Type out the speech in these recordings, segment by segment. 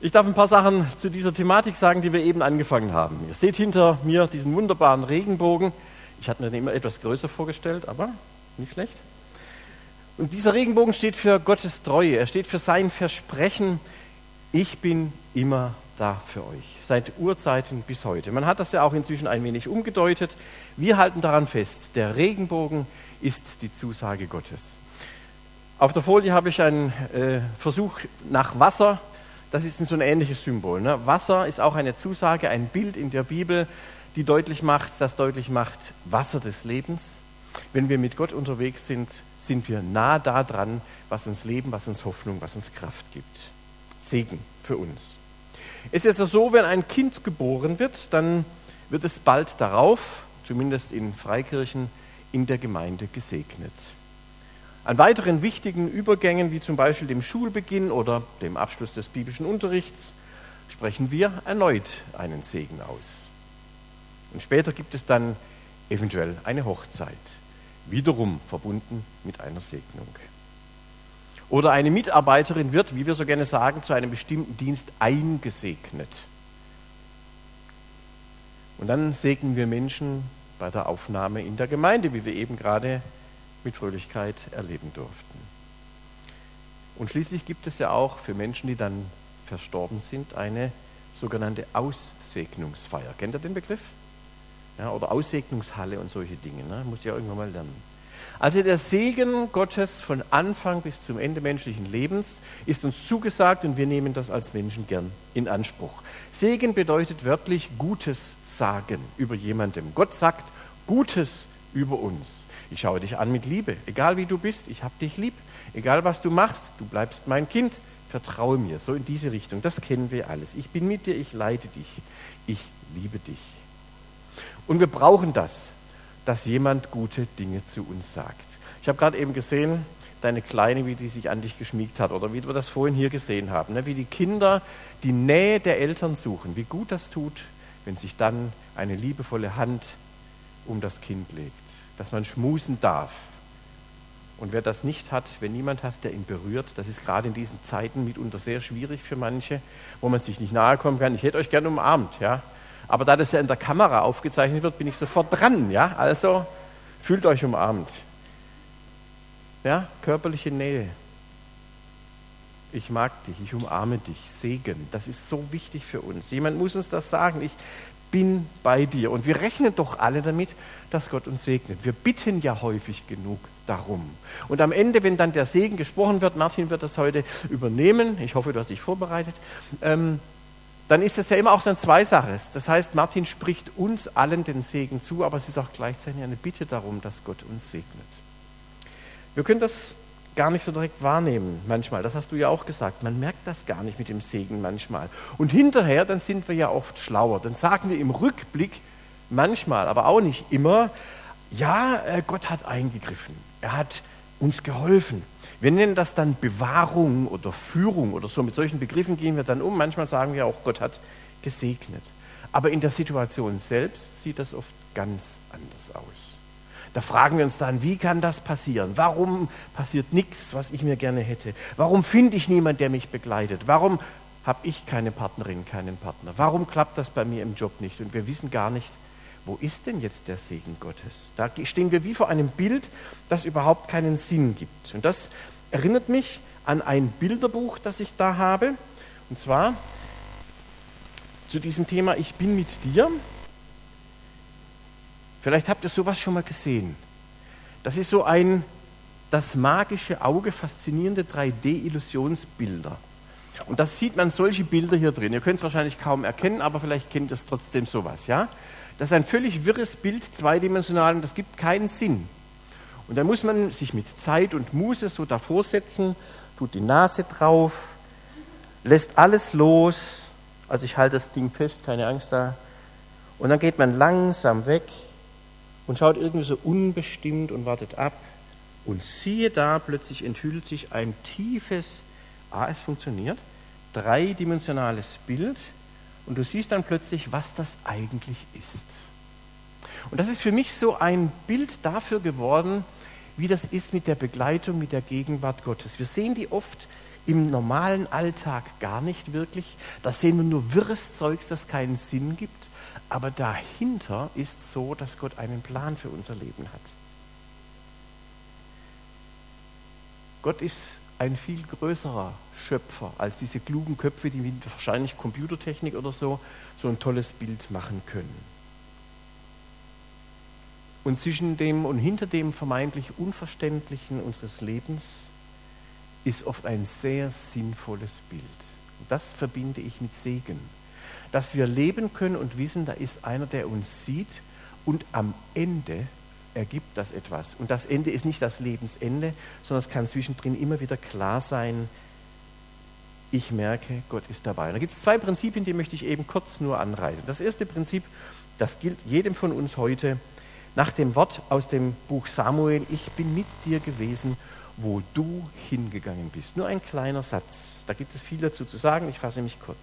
Ich darf ein paar Sachen zu dieser Thematik sagen, die wir eben angefangen haben. Ihr seht hinter mir diesen wunderbaren Regenbogen. Ich hatte mir den immer etwas größer vorgestellt, aber nicht schlecht. Und dieser Regenbogen steht für Gottes Treue. Er steht für sein Versprechen. Ich bin immer da für euch. Seit Urzeiten bis heute. Man hat das ja auch inzwischen ein wenig umgedeutet. Wir halten daran fest, der Regenbogen ist die Zusage Gottes. Auf der Folie habe ich einen äh, Versuch nach Wasser das ist so ein ähnliches Symbol. Ne? Wasser ist auch eine Zusage, ein Bild in der Bibel, die deutlich macht, das deutlich macht, Wasser des Lebens. Wenn wir mit Gott unterwegs sind, sind wir nah da dran, was uns Leben, was uns Hoffnung, was uns Kraft gibt. Segen für uns. Es ist ja so, wenn ein Kind geboren wird, dann wird es bald darauf, zumindest in Freikirchen, in der Gemeinde gesegnet. An weiteren wichtigen Übergängen, wie zum Beispiel dem Schulbeginn oder dem Abschluss des biblischen Unterrichts, sprechen wir erneut einen Segen aus. Und später gibt es dann eventuell eine Hochzeit, wiederum verbunden mit einer Segnung. Oder eine Mitarbeiterin wird, wie wir so gerne sagen, zu einem bestimmten Dienst eingesegnet. Und dann segnen wir Menschen bei der Aufnahme in der Gemeinde, wie wir eben gerade mit Fröhlichkeit erleben durften. Und schließlich gibt es ja auch für Menschen, die dann verstorben sind, eine sogenannte Aussegnungsfeier. Kennt ihr den Begriff? Ja, oder Aussegnungshalle und solche Dinge. Ne? Muss ja irgendwann mal lernen. Also der Segen Gottes von Anfang bis zum Ende menschlichen Lebens ist uns zugesagt und wir nehmen das als Menschen gern in Anspruch. Segen bedeutet wörtlich Gutes sagen über jemandem. Gott sagt Gutes über uns. Ich schaue dich an mit Liebe. Egal wie du bist, ich habe dich lieb. Egal was du machst, du bleibst mein Kind. Vertraue mir. So in diese Richtung. Das kennen wir alles. Ich bin mit dir, ich leite dich. Ich liebe dich. Und wir brauchen das, dass jemand gute Dinge zu uns sagt. Ich habe gerade eben gesehen, deine Kleine, wie die sich an dich geschmiegt hat oder wie wir das vorhin hier gesehen haben, ne? wie die Kinder die Nähe der Eltern suchen, wie gut das tut, wenn sich dann eine liebevolle Hand um das Kind legt dass man schmusen darf. Und wer das nicht hat, wenn niemand hat, der ihn berührt, das ist gerade in diesen Zeiten mitunter sehr schwierig für manche, wo man sich nicht nahe kommen kann. Ich hätte euch gerne umarmt, ja. Aber da das ja in der Kamera aufgezeichnet wird, bin ich sofort dran, ja. Also fühlt euch umarmt. Ja, körperliche Nähe. Ich mag dich, ich umarme dich, Segen. Das ist so wichtig für uns. Jemand muss uns das sagen. Ich bin bei dir. Und wir rechnen doch alle damit, dass Gott uns segnet. Wir bitten ja häufig genug darum. Und am Ende, wenn dann der Segen gesprochen wird, Martin wird das heute übernehmen, ich hoffe, du hast dich vorbereitet, ähm, dann ist es ja immer auch dann zwei Sachen. Das heißt, Martin spricht uns allen den Segen zu, aber es ist auch gleichzeitig eine Bitte darum, dass Gott uns segnet. Wir können das gar nicht so direkt wahrnehmen manchmal. Das hast du ja auch gesagt. Man merkt das gar nicht mit dem Segen manchmal. Und hinterher, dann sind wir ja oft schlauer. Dann sagen wir im Rückblick manchmal, aber auch nicht immer, ja, äh, Gott hat eingegriffen. Er hat uns geholfen. Wir nennen das dann Bewahrung oder Führung oder so. Mit solchen Begriffen gehen wir dann um. Manchmal sagen wir auch, Gott hat gesegnet. Aber in der Situation selbst sieht das oft ganz anders aus. Da fragen wir uns dann, wie kann das passieren? Warum passiert nichts, was ich mir gerne hätte? Warum finde ich niemanden, der mich begleitet? Warum habe ich keine Partnerin, keinen Partner? Warum klappt das bei mir im Job nicht? Und wir wissen gar nicht, wo ist denn jetzt der Segen Gottes? Da stehen wir wie vor einem Bild, das überhaupt keinen Sinn gibt. Und das erinnert mich an ein Bilderbuch, das ich da habe. Und zwar zu diesem Thema Ich bin mit dir. Vielleicht habt ihr sowas schon mal gesehen. Das ist so ein das magische Auge faszinierende 3D-Illusionsbilder. Und das sieht man solche Bilder hier drin. Ihr könnt es wahrscheinlich kaum erkennen, aber vielleicht kennt ihr es trotzdem sowas, ja? Das ist ein völlig wirres Bild, zweidimensional, und das gibt keinen Sinn. Und da muss man sich mit Zeit und Muße so davor setzen, tut die Nase drauf, lässt alles los. Also ich halte das Ding fest, keine Angst da. Und dann geht man langsam weg und schaut irgendwie so unbestimmt und wartet ab. Und siehe da, plötzlich enthüllt sich ein tiefes, ah, es funktioniert, dreidimensionales Bild. Und du siehst dann plötzlich, was das eigentlich ist. Und das ist für mich so ein Bild dafür geworden, wie das ist mit der Begleitung, mit der Gegenwart Gottes. Wir sehen die oft im normalen Alltag gar nicht wirklich. Da sehen wir nur wirres Zeugs, das keinen Sinn gibt. Aber dahinter ist so, dass Gott einen Plan für unser Leben hat. Gott ist ein viel größerer Schöpfer als diese klugen Köpfe, die mit wahrscheinlich Computertechnik oder so so ein tolles Bild machen können. Und zwischen dem und hinter dem vermeintlich Unverständlichen unseres Lebens ist oft ein sehr sinnvolles Bild. Und das verbinde ich mit Segen. Dass wir leben können und wissen, da ist einer, der uns sieht und am Ende ergibt das etwas. Und das Ende ist nicht das Lebensende, sondern es kann zwischendrin immer wieder klar sein, ich merke, Gott ist dabei. Da gibt es zwei Prinzipien, die möchte ich eben kurz nur anreißen. Das erste Prinzip, das gilt jedem von uns heute, nach dem Wort aus dem Buch Samuel, ich bin mit dir gewesen, wo du hingegangen bist. Nur ein kleiner Satz, da gibt es viel dazu zu sagen, ich fasse mich kurz.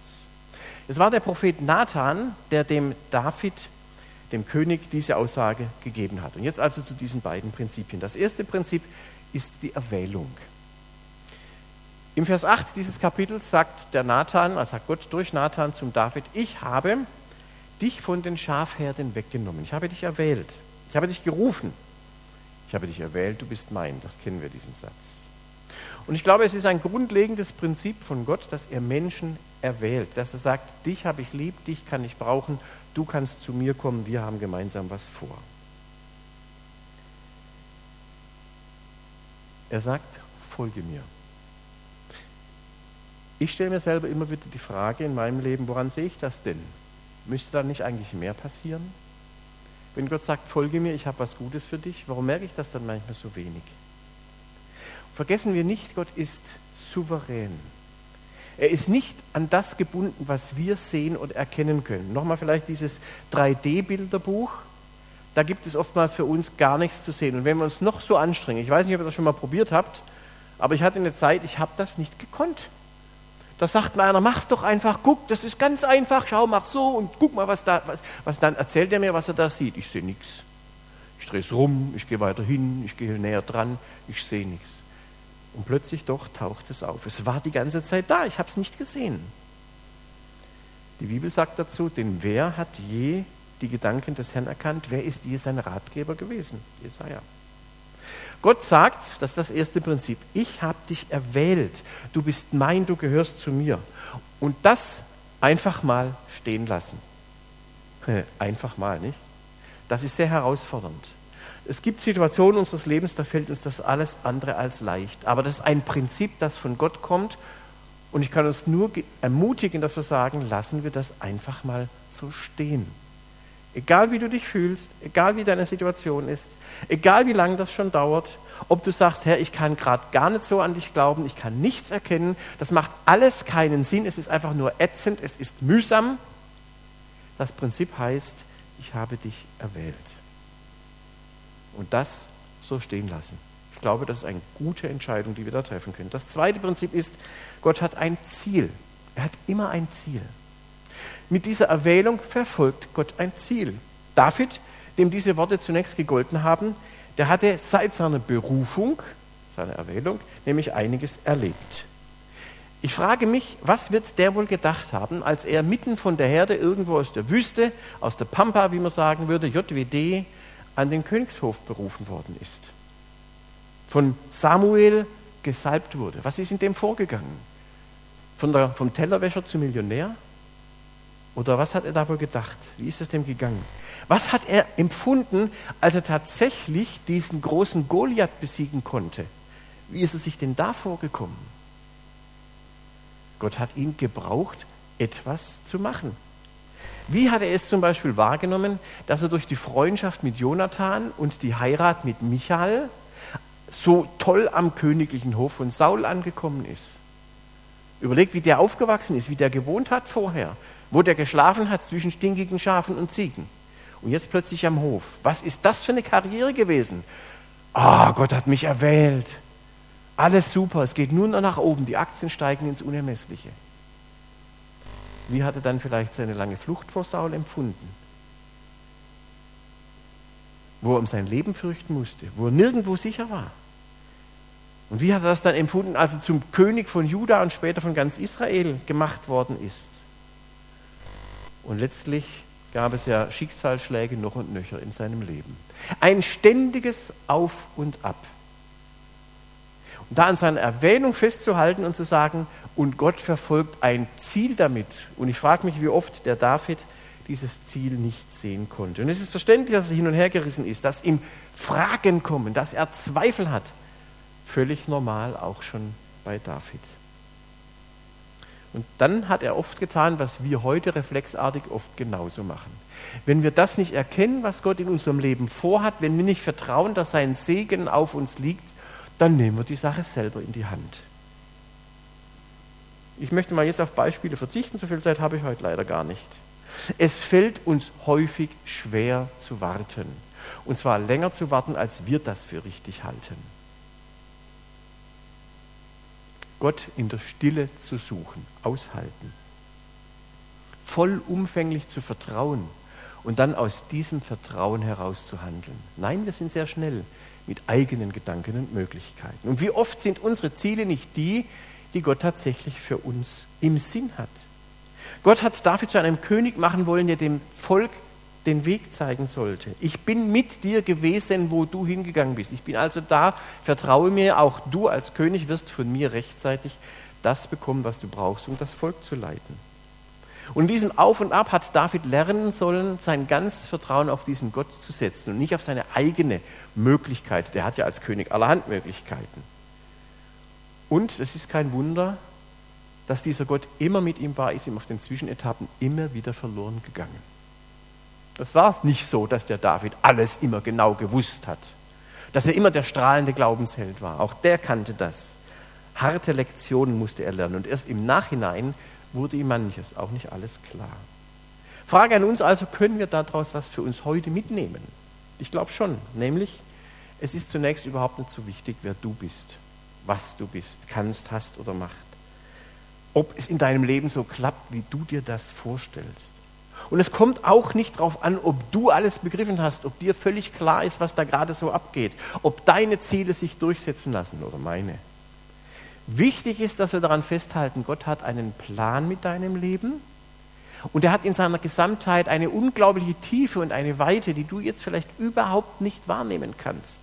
Es war der Prophet Nathan, der dem David dem König diese Aussage gegeben hat. Und jetzt also zu diesen beiden Prinzipien. Das erste Prinzip ist die Erwählung. Im Vers 8 dieses Kapitels sagt der Nathan, also sagt Gott durch Nathan zum David, ich habe dich von den Schafherden weggenommen. Ich habe dich erwählt. Ich habe dich gerufen. Ich habe dich erwählt, du bist mein. Das kennen wir, diesen Satz. Und ich glaube, es ist ein grundlegendes Prinzip von Gott, dass er Menschen erwählt, dass er sagt, dich habe ich lieb, dich kann ich brauchen, du kannst zu mir kommen, wir haben gemeinsam was vor. Er sagt, folge mir. Ich stelle mir selber immer wieder die Frage in meinem Leben, woran sehe ich das denn? Müsste da nicht eigentlich mehr passieren? Wenn Gott sagt, folge mir, ich habe was Gutes für dich, warum merke ich das dann manchmal so wenig? Vergessen wir nicht, Gott ist souverän. Er ist nicht an das gebunden, was wir sehen und erkennen können. Nochmal vielleicht dieses 3D-Bilderbuch. Da gibt es oftmals für uns gar nichts zu sehen. Und wenn wir uns noch so anstrengen, ich weiß nicht, ob ihr das schon mal probiert habt, aber ich hatte eine Zeit, ich habe das nicht gekonnt. Da sagt mir einer, mach doch einfach, guck, das ist ganz einfach, schau, mach so und guck mal, was da, was, was dann erzählt er mir, was er da sieht. Ich sehe nichts. Ich drehe es rum, ich gehe weiter hin, ich gehe näher dran, ich sehe nichts. Und plötzlich doch taucht es auf. Es war die ganze Zeit da, ich habe es nicht gesehen. Die Bibel sagt dazu, denn wer hat je die Gedanken des Herrn erkannt? Wer ist je sein Ratgeber gewesen? Jesaja. Gott sagt, das ist das erste Prinzip, ich habe dich erwählt, du bist mein, du gehörst zu mir. Und das einfach mal stehen lassen. Einfach mal, nicht? Das ist sehr herausfordernd. Es gibt Situationen unseres Lebens, da fällt uns das alles andere als leicht. Aber das ist ein Prinzip, das von Gott kommt. Und ich kann uns nur ermutigen, dass wir sagen, lassen wir das einfach mal so stehen. Egal wie du dich fühlst, egal wie deine Situation ist, egal wie lange das schon dauert, ob du sagst, Herr, ich kann gerade gar nicht so an dich glauben, ich kann nichts erkennen, das macht alles keinen Sinn, es ist einfach nur ätzend, es ist mühsam. Das Prinzip heißt, ich habe dich erwählt und das so stehen lassen. Ich glaube, das ist eine gute Entscheidung, die wir da treffen können. Das zweite Prinzip ist, Gott hat ein Ziel. Er hat immer ein Ziel. Mit dieser Erwählung verfolgt Gott ein Ziel. David, dem diese Worte zunächst gegolten haben, der hatte seit seiner Berufung, seiner Erwählung, nämlich einiges erlebt. Ich frage mich, was wird der wohl gedacht haben, als er mitten von der Herde irgendwo aus der Wüste, aus der Pampa, wie man sagen würde, JWD, an den Königshof berufen worden ist. Von Samuel gesalbt wurde. Was ist in dem vorgegangen? Von der, vom Tellerwäscher zum Millionär? Oder was hat er da wohl gedacht? Wie ist es dem gegangen? Was hat er empfunden, als er tatsächlich diesen großen Goliath besiegen konnte? Wie ist er sich denn da vorgekommen? Gott hat ihn gebraucht, etwas zu machen. Wie hat er es zum Beispiel wahrgenommen, dass er durch die Freundschaft mit Jonathan und die Heirat mit Michael so toll am königlichen Hof von Saul angekommen ist? Überlegt, wie der aufgewachsen ist, wie der gewohnt hat vorher, wo der geschlafen hat zwischen stinkigen Schafen und Ziegen. Und jetzt plötzlich am Hof. Was ist das für eine Karriere gewesen? Ah, oh, Gott hat mich erwählt. Alles super, es geht nur noch nach oben, die Aktien steigen ins Unermessliche. Wie hat er dann vielleicht seine lange Flucht vor Saul empfunden? Wo er um sein Leben fürchten musste, wo er nirgendwo sicher war. Und wie hat er das dann empfunden, als er zum König von Juda und später von ganz Israel gemacht worden ist? Und letztlich gab es ja Schicksalsschläge noch und nöcher in seinem Leben. Ein ständiges Auf und Ab. Und da an seiner Erwähnung festzuhalten und zu sagen, und Gott verfolgt ein Ziel damit. Und ich frage mich, wie oft der David dieses Ziel nicht sehen konnte. Und es ist verständlich, dass er hin und her gerissen ist, dass ihm Fragen kommen, dass er Zweifel hat. Völlig normal auch schon bei David. Und dann hat er oft getan, was wir heute reflexartig oft genauso machen. Wenn wir das nicht erkennen, was Gott in unserem Leben vorhat, wenn wir nicht vertrauen, dass sein Segen auf uns liegt, dann nehmen wir die Sache selber in die Hand. Ich möchte mal jetzt auf Beispiele verzichten, so viel Zeit habe ich heute leider gar nicht. Es fällt uns häufig schwer zu warten. Und zwar länger zu warten, als wir das für richtig halten. Gott in der Stille zu suchen, aushalten. Vollumfänglich zu vertrauen und dann aus diesem Vertrauen heraus zu handeln. Nein, wir sind sehr schnell mit eigenen Gedanken und Möglichkeiten. Und wie oft sind unsere Ziele nicht die, die Gott tatsächlich für uns im Sinn hat? Gott hat David zu einem König machen wollen, der dem Volk den Weg zeigen sollte. Ich bin mit dir gewesen, wo du hingegangen bist. Ich bin also da, vertraue mir, auch du als König wirst von mir rechtzeitig das bekommen, was du brauchst, um das Volk zu leiten. Und in diesem Auf und Ab hat David lernen sollen, sein ganzes Vertrauen auf diesen Gott zu setzen und nicht auf seine eigene Möglichkeit. Der hat ja als König allerhand Möglichkeiten. Und es ist kein Wunder, dass dieser Gott immer mit ihm war, ist ihm auf den Zwischenetappen immer wieder verloren gegangen. Das war es nicht so, dass der David alles immer genau gewusst hat, dass er immer der strahlende Glaubensheld war. Auch der kannte das. Harte Lektionen musste er lernen und erst im Nachhinein wurde ihm manches, auch nicht alles klar. Frage an uns also, können wir daraus was für uns heute mitnehmen? Ich glaube schon, nämlich es ist zunächst überhaupt nicht so wichtig, wer du bist, was du bist, kannst, hast oder machst. Ob es in deinem Leben so klappt, wie du dir das vorstellst. Und es kommt auch nicht darauf an, ob du alles begriffen hast, ob dir völlig klar ist, was da gerade so abgeht, ob deine Ziele sich durchsetzen lassen oder meine. Wichtig ist, dass wir daran festhalten, Gott hat einen Plan mit deinem Leben und er hat in seiner Gesamtheit eine unglaubliche Tiefe und eine Weite, die du jetzt vielleicht überhaupt nicht wahrnehmen kannst.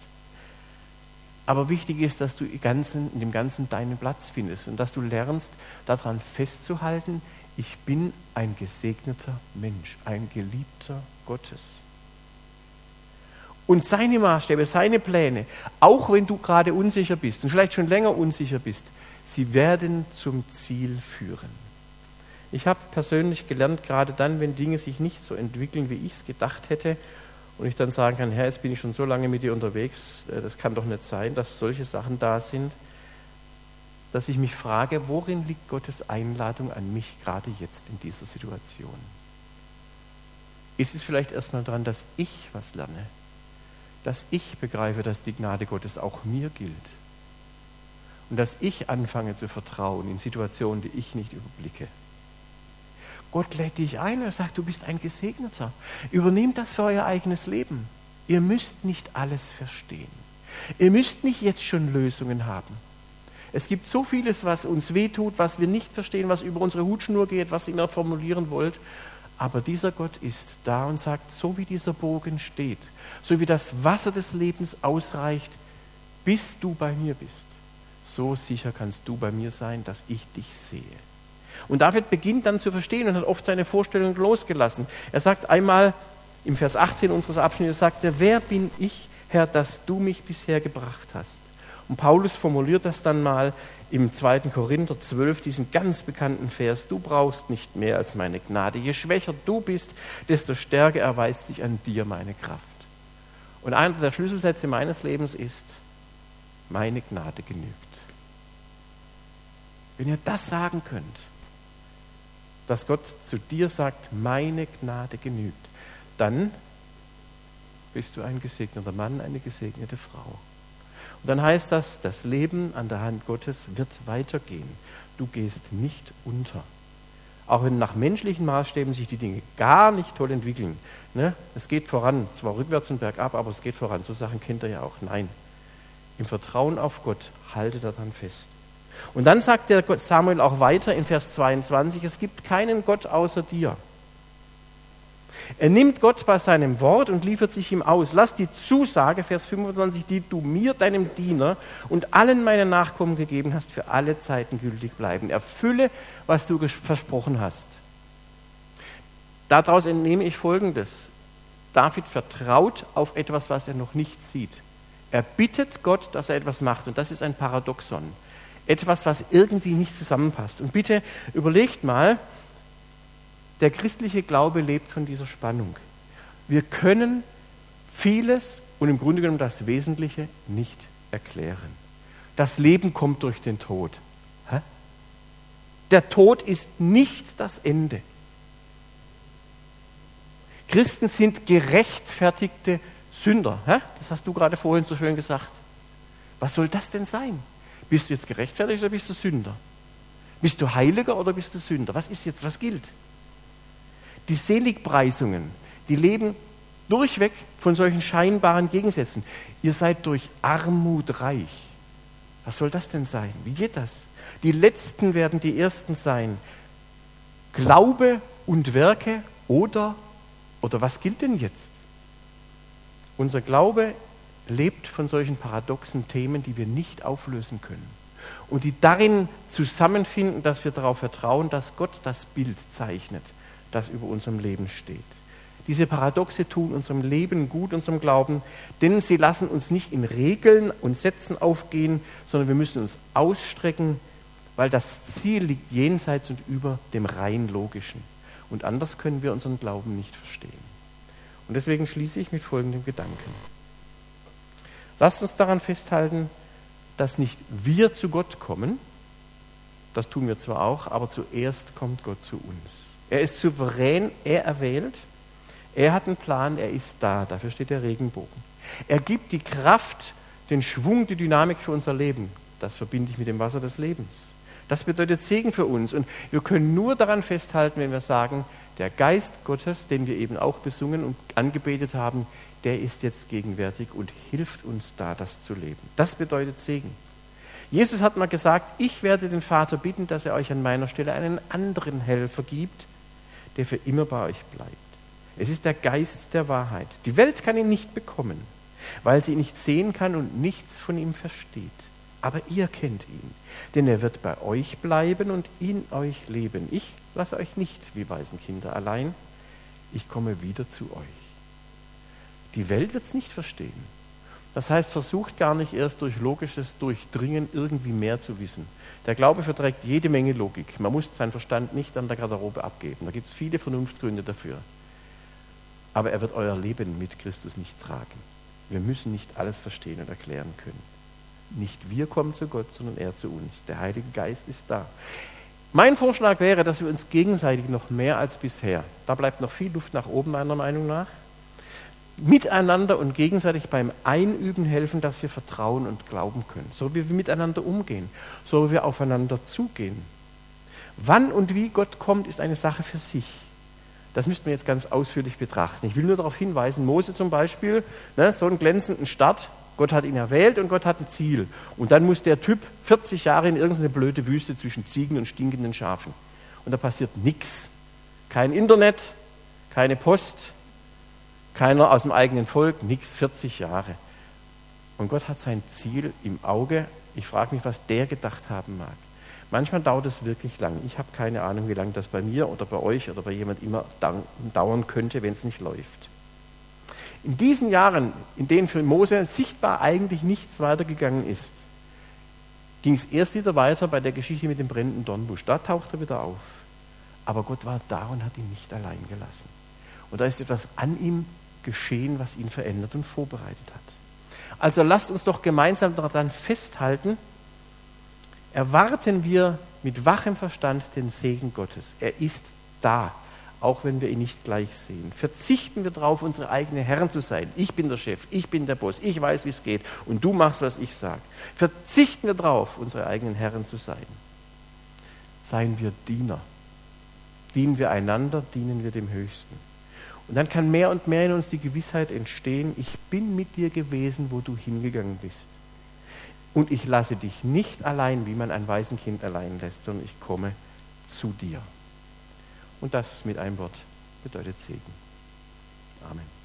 Aber wichtig ist, dass du in dem Ganzen deinen Platz findest und dass du lernst, daran festzuhalten, ich bin ein gesegneter Mensch, ein geliebter Gottes. Und seine Maßstäbe, seine Pläne, auch wenn du gerade unsicher bist und vielleicht schon länger unsicher bist, sie werden zum Ziel führen. Ich habe persönlich gelernt, gerade dann, wenn Dinge sich nicht so entwickeln, wie ich es gedacht hätte, und ich dann sagen kann, Herr, jetzt bin ich schon so lange mit dir unterwegs, äh, das kann doch nicht sein, dass solche Sachen da sind, dass ich mich frage, worin liegt Gottes Einladung an mich gerade jetzt in dieser Situation? Ist es vielleicht erstmal daran, dass ich was lerne, dass ich begreife, dass die Gnade Gottes auch mir gilt und dass ich anfange zu vertrauen in Situationen, die ich nicht überblicke. Gott lädt dich ein, er sagt, du bist ein Gesegneter. Übernehmt das für euer eigenes Leben. Ihr müsst nicht alles verstehen. Ihr müsst nicht jetzt schon Lösungen haben. Es gibt so vieles, was uns wehtut, was wir nicht verstehen, was über unsere Hutschnur geht, was ihr formulieren wollt. Aber dieser Gott ist da und sagt, so wie dieser Bogen steht, so wie das Wasser des Lebens ausreicht, bis du bei mir bist, so sicher kannst du bei mir sein, dass ich dich sehe. Und David beginnt dann zu verstehen und hat oft seine Vorstellung losgelassen. Er sagt einmal im Vers 18 unseres Abschnittes, sagt er, wer bin ich, Herr, dass du mich bisher gebracht hast? Und Paulus formuliert das dann mal im 2. Korinther 12, diesen ganz bekannten Vers, du brauchst nicht mehr als meine Gnade. Je schwächer du bist, desto stärker erweist sich an dir meine Kraft. Und einer der Schlüsselsätze meines Lebens ist, meine Gnade genügt. Wenn ihr das sagen könnt, dass Gott zu dir sagt, meine Gnade genügt, dann bist du ein gesegneter Mann, eine gesegnete Frau. Und dann heißt das, das Leben an der Hand Gottes wird weitergehen. Du gehst nicht unter. Auch wenn nach menschlichen Maßstäben sich die Dinge gar nicht toll entwickeln. Ne? Es geht voran, zwar rückwärts und bergab, aber es geht voran. So Sachen kennt ihr ja auch. Nein. im Vertrauen auf Gott, halte daran fest. Und dann sagt der Samuel auch weiter in Vers 22, es gibt keinen Gott außer dir. Er nimmt Gott bei seinem Wort und liefert sich ihm aus. Lass die Zusage, Vers 25, die du mir, deinem Diener und allen meinen Nachkommen gegeben hast, für alle Zeiten gültig bleiben. Erfülle, was du versprochen hast. Daraus entnehme ich Folgendes. David vertraut auf etwas, was er noch nicht sieht. Er bittet Gott, dass er etwas macht. Und das ist ein Paradoxon. Etwas, was irgendwie nicht zusammenpasst. Und bitte überlegt mal, der christliche Glaube lebt von dieser Spannung. Wir können vieles und im Grunde genommen das Wesentliche nicht erklären. Das Leben kommt durch den Tod. Hä? Der Tod ist nicht das Ende. Christen sind gerechtfertigte Sünder. Hä? Das hast du gerade vorhin so schön gesagt. Was soll das denn sein? Bist du jetzt gerechtfertigt oder bist du Sünder? Bist du Heiliger oder bist du Sünder? Was ist jetzt, was gilt? Die Seligpreisungen, die leben durchweg von solchen scheinbaren Gegensätzen. Ihr seid durch Armut reich. Was soll das denn sein? Wie geht das? Die Letzten werden die Ersten sein. Glaube und Werke oder, oder was gilt denn jetzt? Unser Glaube lebt von solchen paradoxen Themen, die wir nicht auflösen können. Und die darin zusammenfinden, dass wir darauf vertrauen, dass Gott das Bild zeichnet das über unserem Leben steht. Diese Paradoxe tun unserem Leben gut, unserem Glauben, denn sie lassen uns nicht in Regeln und Sätzen aufgehen, sondern wir müssen uns ausstrecken, weil das Ziel liegt jenseits und über dem rein logischen. Und anders können wir unseren Glauben nicht verstehen. Und deswegen schließe ich mit folgendem Gedanken. Lasst uns daran festhalten, dass nicht wir zu Gott kommen, das tun wir zwar auch, aber zuerst kommt Gott zu uns. Er ist souverän, er erwählt. Er hat einen Plan, er ist da. Dafür steht der Regenbogen. Er gibt die Kraft, den Schwung, die Dynamik für unser Leben. Das verbinde ich mit dem Wasser des Lebens. Das bedeutet Segen für uns. Und wir können nur daran festhalten, wenn wir sagen, der Geist Gottes, den wir eben auch besungen und angebetet haben, der ist jetzt gegenwärtig und hilft uns da, das zu leben. Das bedeutet Segen. Jesus hat mal gesagt, ich werde den Vater bitten, dass er euch an meiner Stelle einen anderen Helfer gibt, der für immer bei euch bleibt. Es ist der Geist der Wahrheit. Die Welt kann ihn nicht bekommen, weil sie ihn nicht sehen kann und nichts von ihm versteht. Aber ihr kennt ihn, denn er wird bei euch bleiben und in euch leben. Ich lasse euch nicht wie Waisenkinder allein, ich komme wieder zu euch. Die Welt wird es nicht verstehen. Das heißt, versucht gar nicht erst durch logisches Durchdringen irgendwie mehr zu wissen. Der Glaube verträgt jede Menge Logik. Man muss seinen Verstand nicht an der Garderobe abgeben. Da gibt es viele Vernunftgründe dafür. Aber er wird euer Leben mit Christus nicht tragen. Wir müssen nicht alles verstehen und erklären können. Nicht wir kommen zu Gott, sondern er zu uns. Der Heilige Geist ist da. Mein Vorschlag wäre, dass wir uns gegenseitig noch mehr als bisher, da bleibt noch viel Luft nach oben meiner Meinung nach, miteinander und gegenseitig beim Einüben helfen, dass wir vertrauen und glauben können, so wie wir miteinander umgehen, so wie wir aufeinander zugehen. Wann und wie Gott kommt, ist eine Sache für sich. Das müssten wir jetzt ganz ausführlich betrachten. Ich will nur darauf hinweisen, Mose zum Beispiel, ne, so einen glänzenden Start, Gott hat ihn erwählt und Gott hat ein Ziel. Und dann muss der Typ 40 Jahre in irgendeine blöde Wüste zwischen Ziegen und stinkenden Schafen. Und da passiert nichts. Kein Internet, keine Post, keiner aus dem eigenen Volk, nichts, 40 Jahre. Und Gott hat sein Ziel im Auge. Ich frage mich, was der gedacht haben mag. Manchmal dauert es wirklich lang. Ich habe keine Ahnung, wie lange das bei mir oder bei euch oder bei jemand immer dauern könnte, wenn es nicht läuft. In diesen Jahren, in denen für Mose sichtbar eigentlich nichts weitergegangen ist, ging es erst wieder weiter bei der Geschichte mit dem brennenden Dornbusch. Da tauchte er wieder auf. Aber Gott war da und hat ihn nicht allein gelassen. Und da ist etwas an ihm geschehen, was ihn verändert und vorbereitet hat. Also lasst uns doch gemeinsam daran festhalten, erwarten wir mit wachem Verstand den Segen Gottes. Er ist da, auch wenn wir ihn nicht gleich sehen. Verzichten wir darauf, unsere eigenen Herren zu sein. Ich bin der Chef, ich bin der Boss, ich weiß, wie es geht und du machst, was ich sage. Verzichten wir darauf, unsere eigenen Herren zu sein. Seien wir Diener. Dienen wir einander, dienen wir dem Höchsten. Und dann kann mehr und mehr in uns die Gewissheit entstehen, ich bin mit dir gewesen, wo du hingegangen bist. Und ich lasse dich nicht allein, wie man ein Waisenkind allein lässt, sondern ich komme zu dir. Und das mit einem Wort bedeutet Segen. Amen.